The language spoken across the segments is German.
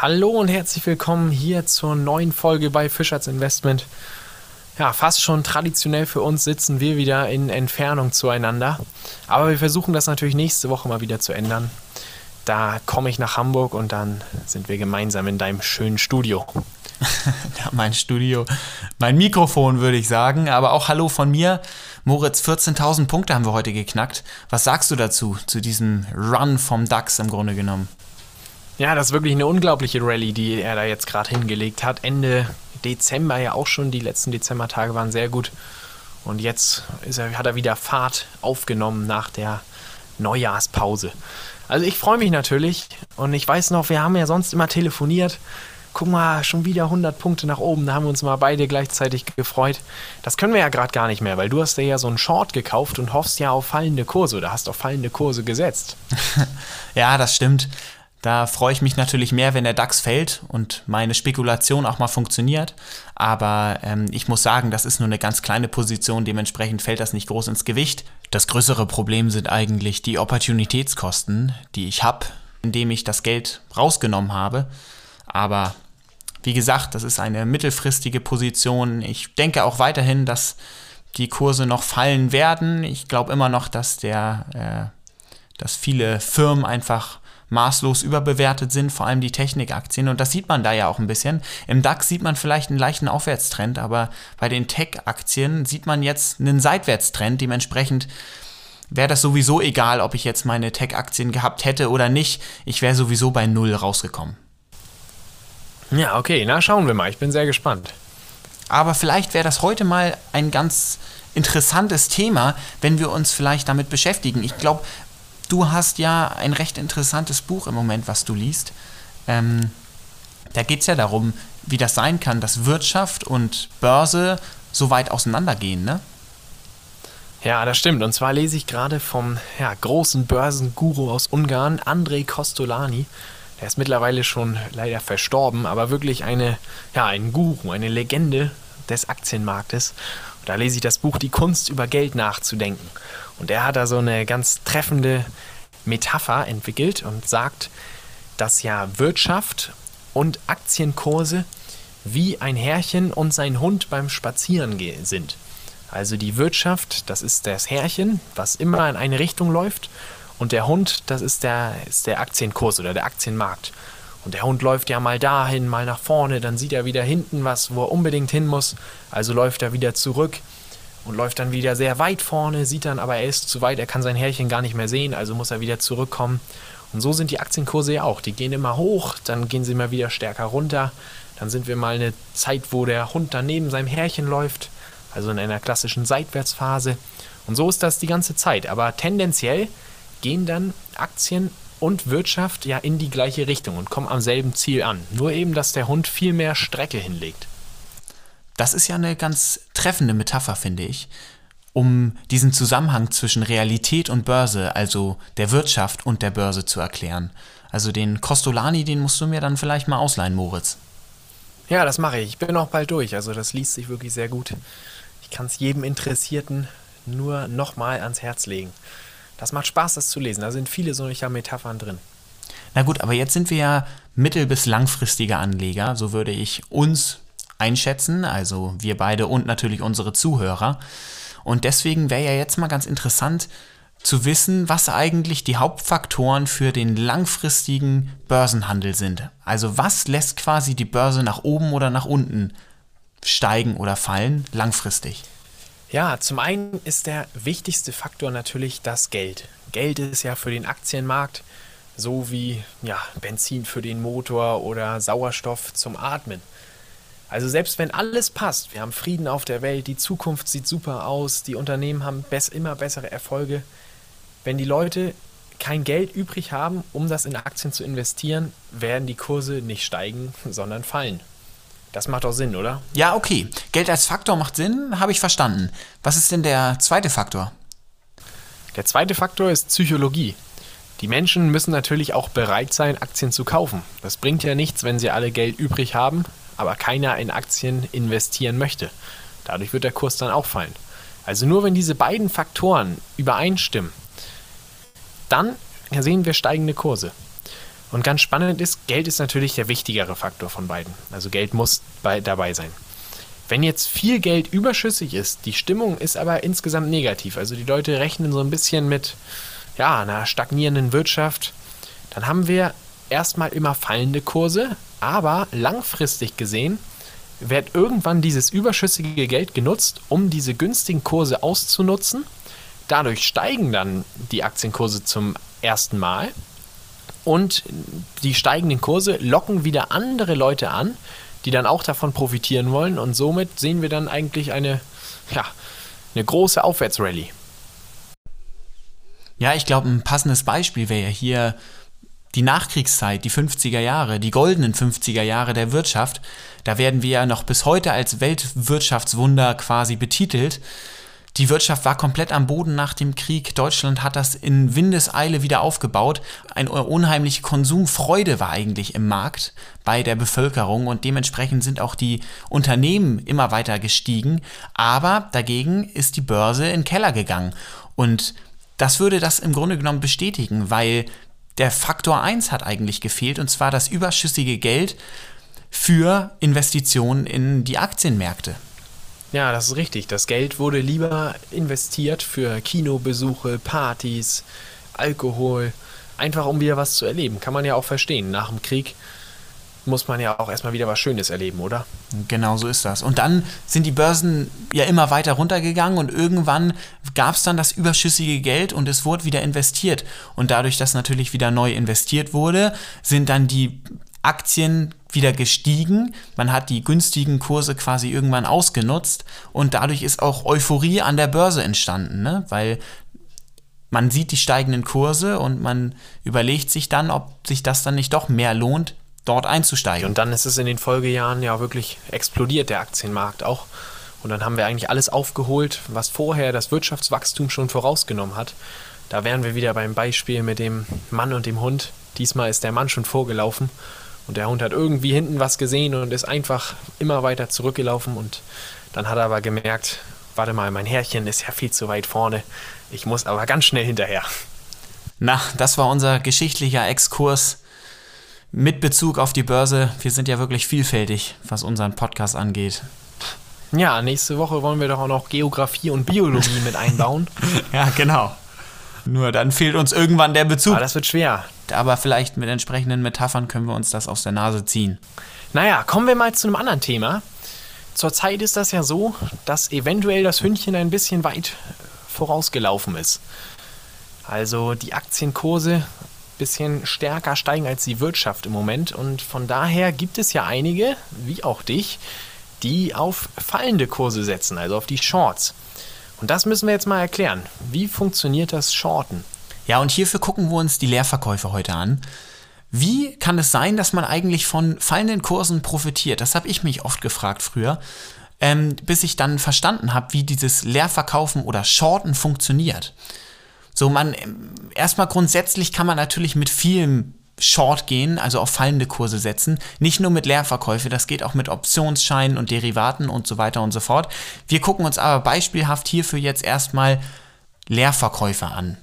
Hallo und herzlich willkommen hier zur neuen Folge bei Fischers Investment. Ja, fast schon traditionell für uns sitzen wir wieder in Entfernung zueinander. Aber wir versuchen das natürlich nächste Woche mal wieder zu ändern. Da komme ich nach Hamburg und dann sind wir gemeinsam in deinem schönen Studio. ja, mein Studio, mein Mikrofon würde ich sagen, aber auch Hallo von mir. Moritz, 14.000 Punkte haben wir heute geknackt. Was sagst du dazu, zu diesem Run vom DAX im Grunde genommen? Ja, das ist wirklich eine unglaubliche Rallye, die er da jetzt gerade hingelegt hat. Ende Dezember ja auch schon. Die letzten Dezembertage waren sehr gut. Und jetzt er, hat er wieder Fahrt aufgenommen nach der Neujahrspause. Also ich freue mich natürlich und ich weiß noch, wir haben ja sonst immer telefoniert. Guck mal, schon wieder 100 Punkte nach oben. Da haben wir uns mal beide gleichzeitig gefreut. Das können wir ja gerade gar nicht mehr, weil du hast dir ja so einen Short gekauft und hoffst ja auf fallende Kurse oder hast auf fallende Kurse gesetzt. ja, das stimmt. Da freue ich mich natürlich mehr, wenn der DAX fällt und meine Spekulation auch mal funktioniert. Aber ähm, ich muss sagen, das ist nur eine ganz kleine Position, dementsprechend fällt das nicht groß ins Gewicht. Das größere Problem sind eigentlich die Opportunitätskosten, die ich habe, indem ich das Geld rausgenommen habe. Aber wie gesagt, das ist eine mittelfristige Position. Ich denke auch weiterhin, dass die Kurse noch fallen werden. Ich glaube immer noch, dass der, äh, dass viele Firmen einfach maßlos überbewertet sind, vor allem die Technikaktien. Und das sieht man da ja auch ein bisschen. Im DAX sieht man vielleicht einen leichten Aufwärtstrend, aber bei den Tech-Aktien sieht man jetzt einen Seitwärtstrend. Dementsprechend wäre das sowieso egal, ob ich jetzt meine Tech-Aktien gehabt hätte oder nicht. Ich wäre sowieso bei Null rausgekommen. Ja, okay, na schauen wir mal. Ich bin sehr gespannt. Aber vielleicht wäre das heute mal ein ganz interessantes Thema, wenn wir uns vielleicht damit beschäftigen. Ich glaube, Du hast ja ein recht interessantes Buch im Moment, was du liest. Ähm, da geht es ja darum, wie das sein kann, dass Wirtschaft und Börse so weit auseinandergehen, ne? Ja, das stimmt. Und zwar lese ich gerade vom ja, großen Börsenguru aus Ungarn, Andrei Kostolani. Der ist mittlerweile schon leider verstorben, aber wirklich eine, ja, ein Guru, eine Legende des Aktienmarktes. Da lese ich das Buch Die Kunst über Geld nachzudenken. Und er hat da so eine ganz treffende Metapher entwickelt und sagt, dass ja Wirtschaft und Aktienkurse wie ein Herrchen und sein Hund beim Spazierengehen sind. Also die Wirtschaft, das ist das Herrchen, was immer in eine Richtung läuft. Und der Hund, das ist der, ist der Aktienkurs oder der Aktienmarkt. Und der Hund läuft ja mal dahin, mal nach vorne, dann sieht er wieder hinten was, wo er unbedingt hin muss. Also läuft er wieder zurück und läuft dann wieder sehr weit vorne, sieht dann aber, er ist zu weit, er kann sein Härchen gar nicht mehr sehen, also muss er wieder zurückkommen. Und so sind die Aktienkurse ja auch. Die gehen immer hoch, dann gehen sie immer wieder stärker runter. Dann sind wir mal eine Zeit, wo der Hund dann neben seinem Härchen läuft, also in einer klassischen Seitwärtsphase. Und so ist das die ganze Zeit. Aber tendenziell gehen dann Aktien und Wirtschaft ja in die gleiche Richtung und kommen am selben Ziel an. Nur eben, dass der Hund viel mehr Strecke hinlegt. Das ist ja eine ganz treffende Metapher, finde ich, um diesen Zusammenhang zwischen Realität und Börse, also der Wirtschaft und der Börse zu erklären. Also den Costolani, den musst du mir dann vielleicht mal ausleihen, Moritz. Ja, das mache ich. Ich bin auch bald durch. Also das liest sich wirklich sehr gut. Ich kann es jedem Interessierten nur nochmal ans Herz legen. Das macht Spaß, das zu lesen. Da sind viele solcher Metaphern drin. Na gut, aber jetzt sind wir ja mittel- bis langfristige Anleger. So würde ich uns einschätzen, also wir beide und natürlich unsere Zuhörer. Und deswegen wäre ja jetzt mal ganz interessant zu wissen, was eigentlich die Hauptfaktoren für den langfristigen Börsenhandel sind. Also was lässt quasi die Börse nach oben oder nach unten steigen oder fallen langfristig? Ja, zum einen ist der wichtigste Faktor natürlich das Geld. Geld ist ja für den Aktienmarkt so wie ja, Benzin für den Motor oder Sauerstoff zum Atmen. Also selbst wenn alles passt, wir haben Frieden auf der Welt, die Zukunft sieht super aus, die Unternehmen haben immer bessere Erfolge, wenn die Leute kein Geld übrig haben, um das in Aktien zu investieren, werden die Kurse nicht steigen, sondern fallen. Das macht doch Sinn, oder? Ja, okay. Geld als Faktor macht Sinn, habe ich verstanden. Was ist denn der zweite Faktor? Der zweite Faktor ist Psychologie. Die Menschen müssen natürlich auch bereit sein, Aktien zu kaufen. Das bringt ja nichts, wenn sie alle Geld übrig haben, aber keiner in Aktien investieren möchte. Dadurch wird der Kurs dann auch fallen. Also nur wenn diese beiden Faktoren übereinstimmen, dann sehen wir steigende Kurse. Und ganz spannend ist, Geld ist natürlich der wichtigere Faktor von beiden. Also Geld muss bei, dabei sein. Wenn jetzt viel Geld überschüssig ist, die Stimmung ist aber insgesamt negativ. Also die Leute rechnen so ein bisschen mit ja, einer stagnierenden Wirtschaft. Dann haben wir erstmal immer fallende Kurse, aber langfristig gesehen wird irgendwann dieses überschüssige Geld genutzt, um diese günstigen Kurse auszunutzen. Dadurch steigen dann die Aktienkurse zum ersten Mal und die steigenden Kurse locken wieder andere Leute an, die dann auch davon profitieren wollen und somit sehen wir dann eigentlich eine, ja, eine große Aufwärtsrallye. Ja, ich glaube, ein passendes Beispiel wäre ja hier die Nachkriegszeit, die 50er Jahre, die goldenen 50er Jahre der Wirtschaft. Da werden wir ja noch bis heute als Weltwirtschaftswunder quasi betitelt. Die Wirtschaft war komplett am Boden nach dem Krieg. Deutschland hat das in Windeseile wieder aufgebaut. Eine unheimliche Konsumfreude war eigentlich im Markt bei der Bevölkerung und dementsprechend sind auch die Unternehmen immer weiter gestiegen. Aber dagegen ist die Börse in den Keller gegangen. Und das würde das im Grunde genommen bestätigen, weil der Faktor 1 hat eigentlich gefehlt und zwar das überschüssige Geld für Investitionen in die Aktienmärkte. Ja, das ist richtig. Das Geld wurde lieber investiert für Kinobesuche, Partys, Alkohol, einfach um wieder was zu erleben. Kann man ja auch verstehen. Nach dem Krieg muss man ja auch erstmal wieder was Schönes erleben, oder? Genau so ist das. Und dann sind die Börsen ja immer weiter runtergegangen und irgendwann gab es dann das überschüssige Geld und es wurde wieder investiert. Und dadurch, dass natürlich wieder neu investiert wurde, sind dann die Aktien wieder gestiegen. Man hat die günstigen Kurse quasi irgendwann ausgenutzt und dadurch ist auch Euphorie an der Börse entstanden, ne? weil man sieht die steigenden Kurse und man überlegt sich dann, ob sich das dann nicht doch mehr lohnt, dort einzusteigen. Und dann ist es in den Folgejahren ja wirklich explodiert, der Aktienmarkt auch. Und dann haben wir eigentlich alles aufgeholt, was vorher das Wirtschaftswachstum schon vorausgenommen hat. Da wären wir wieder beim Beispiel mit dem Mann und dem Hund. Diesmal ist der Mann schon vorgelaufen und der Hund hat irgendwie hinten was gesehen und ist einfach immer weiter zurückgelaufen. Und dann hat er aber gemerkt, warte mal, mein Herrchen ist ja viel zu weit vorne. Ich muss aber ganz schnell hinterher. Na, das war unser geschichtlicher Exkurs mit Bezug auf die Börse. Wir sind ja wirklich vielfältig, was unseren Podcast angeht. Ja, nächste Woche wollen wir doch auch noch Geografie und Biologie mit einbauen. ja, genau. Nur dann fehlt uns irgendwann der Bezug. Aber das wird schwer. Aber vielleicht mit entsprechenden Metaphern können wir uns das aus der Nase ziehen. Naja, kommen wir mal zu einem anderen Thema. Zurzeit ist das ja so, dass eventuell das Hündchen ein bisschen weit vorausgelaufen ist. Also die Aktienkurse ein bisschen stärker steigen als die Wirtschaft im Moment. Und von daher gibt es ja einige, wie auch dich, die auf fallende Kurse setzen, also auf die Shorts. Und das müssen wir jetzt mal erklären. Wie funktioniert das Shorten? Ja, und hierfür gucken wir uns die Leerverkäufe heute an. Wie kann es sein, dass man eigentlich von fallenden Kursen profitiert? Das habe ich mich oft gefragt früher, ähm, bis ich dann verstanden habe, wie dieses Leerverkaufen oder Shorten funktioniert. So, man, ähm, erstmal grundsätzlich kann man natürlich mit vielem Short gehen, also auf fallende Kurse setzen. Nicht nur mit Leerverkäufe, das geht auch mit Optionsscheinen und Derivaten und so weiter und so fort. Wir gucken uns aber beispielhaft hierfür jetzt erstmal Leerverkäufe an.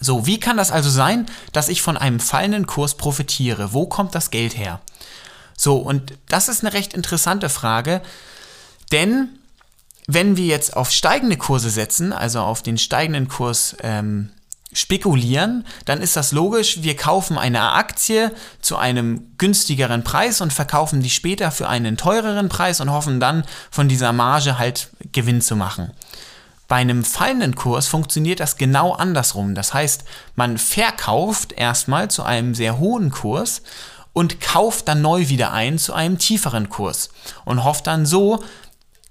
So, wie kann das also sein, dass ich von einem fallenden Kurs profitiere? Wo kommt das Geld her? So, und das ist eine recht interessante Frage, denn wenn wir jetzt auf steigende Kurse setzen, also auf den steigenden Kurs ähm, spekulieren, dann ist das logisch, wir kaufen eine Aktie zu einem günstigeren Preis und verkaufen die später für einen teureren Preis und hoffen dann von dieser Marge halt Gewinn zu machen. Bei einem fallenden Kurs funktioniert das genau andersrum. Das heißt, man verkauft erstmal zu einem sehr hohen Kurs und kauft dann neu wieder ein zu einem tieferen Kurs und hofft dann so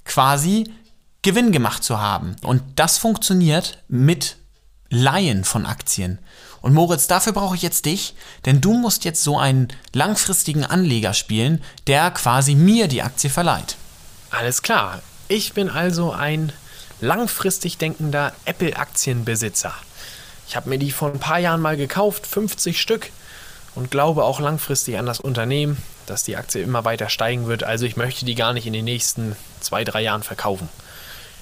quasi Gewinn gemacht zu haben. Und das funktioniert mit Laien von Aktien. Und Moritz, dafür brauche ich jetzt dich, denn du musst jetzt so einen langfristigen Anleger spielen, der quasi mir die Aktie verleiht. Alles klar. Ich bin also ein langfristig denkender Apple-Aktienbesitzer. Ich habe mir die vor ein paar Jahren mal gekauft, 50 Stück, und glaube auch langfristig an das Unternehmen. dass die Aktie immer weiter steigen wird. Also ich möchte die gar nicht in den nächsten zwei, drei Jahren verkaufen.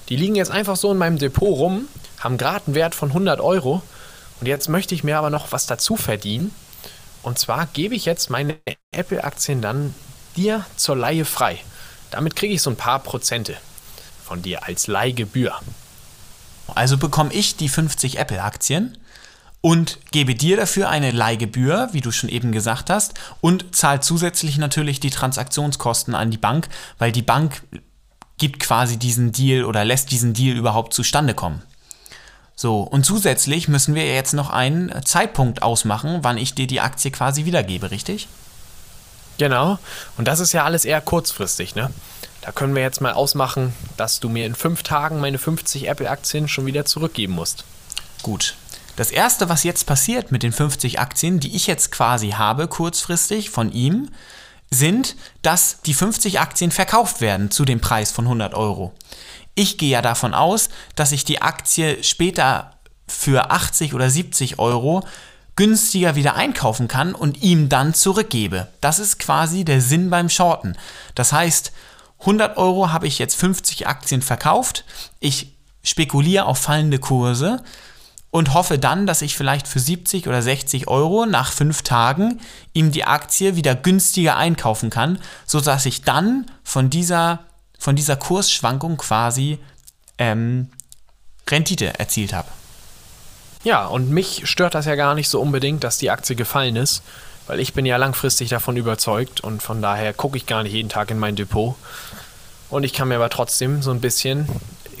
Die liegen jetzt einfach so in meinem Depot rum, haben gerade einen Wert von 100 Euro. Und jetzt möchte ich mir aber noch was dazu verdienen. Und zwar gebe ich jetzt meine Apple-Aktien dann dir zur Leihe frei. Damit kriege ich so ein paar Prozente von dir als Leihgebühr. Also bekomme ich die 50 Apple-Aktien und gebe dir dafür eine Leihgebühr, wie du schon eben gesagt hast, und zahle zusätzlich natürlich die Transaktionskosten an die Bank, weil die Bank gibt quasi diesen Deal oder lässt diesen Deal überhaupt zustande kommen. So, und zusätzlich müssen wir jetzt noch einen Zeitpunkt ausmachen, wann ich dir die Aktie quasi wiedergebe, richtig? Genau, und das ist ja alles eher kurzfristig, ne? Da können wir jetzt mal ausmachen, dass du mir in fünf Tagen meine 50 Apple-Aktien schon wieder zurückgeben musst. Gut. Das erste, was jetzt passiert mit den 50 Aktien, die ich jetzt quasi habe, kurzfristig von ihm, sind, dass die 50 Aktien verkauft werden zu dem Preis von 100 Euro. Ich gehe ja davon aus, dass ich die Aktie später für 80 oder 70 Euro günstiger wieder einkaufen kann und ihm dann zurückgebe. Das ist quasi der Sinn beim Shorten. Das heißt, 100 Euro habe ich jetzt 50 Aktien verkauft. Ich spekuliere auf fallende Kurse und hoffe dann, dass ich vielleicht für 70 oder 60 Euro nach fünf Tagen ihm die Aktie wieder günstiger einkaufen kann, sodass ich dann von dieser von dieser Kursschwankung quasi ähm, Rendite erzielt habe. Ja, und mich stört das ja gar nicht so unbedingt, dass die Aktie gefallen ist, weil ich bin ja langfristig davon überzeugt und von daher gucke ich gar nicht jeden Tag in mein Depot. Und ich kann mir aber trotzdem so ein bisschen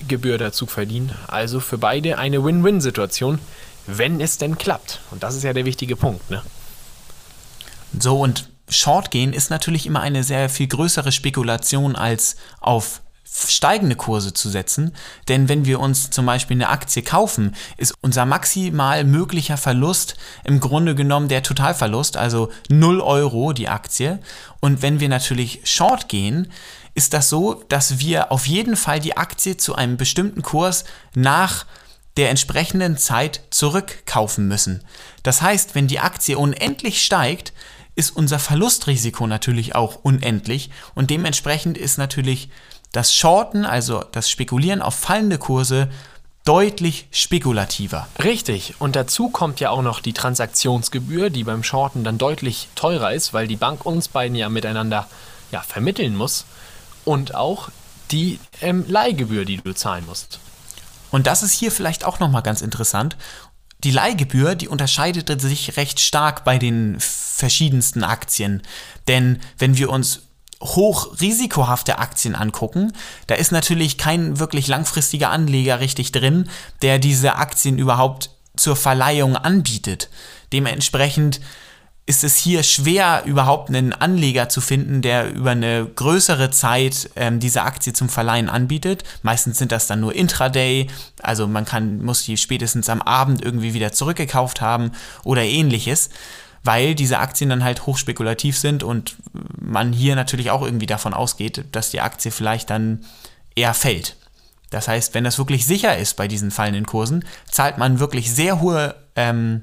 Gebühr dazu verdienen. Also für beide eine Win-Win-Situation, wenn es denn klappt. Und das ist ja der wichtige Punkt, ne? So, und Short gehen ist natürlich immer eine sehr viel größere Spekulation als auf steigende Kurse zu setzen. Denn wenn wir uns zum Beispiel eine Aktie kaufen, ist unser maximal möglicher Verlust im Grunde genommen der Totalverlust, also 0 Euro die Aktie. Und wenn wir natürlich Short gehen, ist das so, dass wir auf jeden Fall die Aktie zu einem bestimmten Kurs nach der entsprechenden Zeit zurückkaufen müssen. Das heißt, wenn die Aktie unendlich steigt, ist unser Verlustrisiko natürlich auch unendlich und dementsprechend ist natürlich das Shorten, also das Spekulieren auf fallende Kurse, deutlich spekulativer. Richtig. Und dazu kommt ja auch noch die Transaktionsgebühr, die beim Shorten dann deutlich teurer ist, weil die Bank uns beiden ja miteinander ja, vermitteln muss. Und auch die ähm, Leihgebühr, die du zahlen musst. Und das ist hier vielleicht auch nochmal ganz interessant. Die Leihgebühr, die unterscheidet sich recht stark bei den verschiedensten Aktien. Denn wenn wir uns hochrisikohafte Aktien angucken, da ist natürlich kein wirklich langfristiger Anleger richtig drin, der diese Aktien überhaupt zur Verleihung anbietet. Dementsprechend ist es hier schwer, überhaupt einen Anleger zu finden, der über eine größere Zeit ähm, diese Aktie zum Verleihen anbietet. Meistens sind das dann nur Intraday, also man kann, muss die spätestens am Abend irgendwie wieder zurückgekauft haben oder ähnliches, weil diese Aktien dann halt hochspekulativ sind und man hier natürlich auch irgendwie davon ausgeht, dass die Aktie vielleicht dann eher fällt. Das heißt, wenn das wirklich sicher ist bei diesen fallenden Kursen, zahlt man wirklich sehr hohe ähm,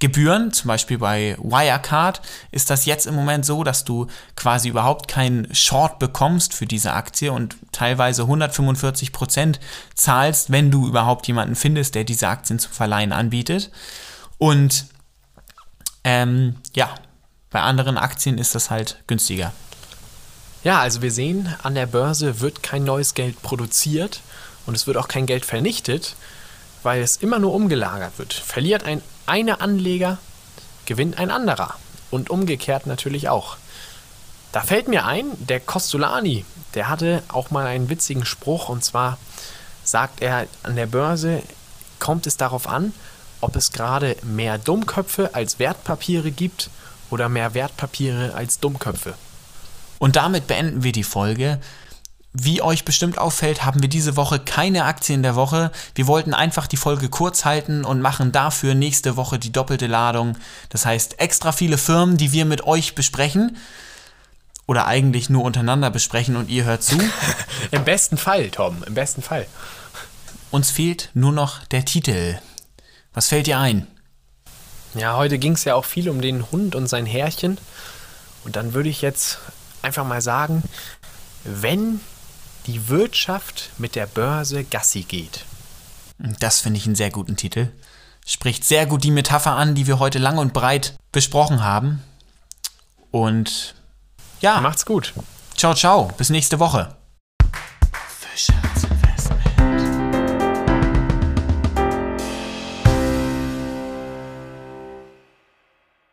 Gebühren, zum Beispiel bei Wirecard, ist das jetzt im Moment so, dass du quasi überhaupt keinen Short bekommst für diese Aktie und teilweise 145 Prozent zahlst, wenn du überhaupt jemanden findest, der diese Aktien zum Verleihen anbietet. Und ähm, ja, bei anderen Aktien ist das halt günstiger. Ja, also wir sehen, an der Börse wird kein neues Geld produziert und es wird auch kein Geld vernichtet, weil es immer nur umgelagert wird. Verliert ein einer Anleger, gewinnt ein anderer. Und umgekehrt natürlich auch. Da fällt mir ein, der Costolani, der hatte auch mal einen witzigen Spruch und zwar sagt er, an der Börse kommt es darauf an, ob es gerade mehr Dummköpfe als Wertpapiere gibt oder mehr Wertpapiere als Dummköpfe. Und damit beenden wir die Folge. Wie euch bestimmt auffällt, haben wir diese Woche keine Aktien der Woche. Wir wollten einfach die Folge kurz halten und machen dafür nächste Woche die doppelte Ladung. Das heißt, extra viele Firmen, die wir mit euch besprechen. Oder eigentlich nur untereinander besprechen und ihr hört zu. Im besten Fall, Tom, im besten Fall. Uns fehlt nur noch der Titel. Was fällt dir ein? Ja, heute ging es ja auch viel um den Hund und sein Härchen. Und dann würde ich jetzt einfach mal sagen, wenn die Wirtschaft mit der Börse Gassi geht. Das finde ich einen sehr guten Titel. Spricht sehr gut die Metapher an, die wir heute lang und breit besprochen haben. Und ja. Macht's gut. Ciao, ciao. Bis nächste Woche. Fischherz.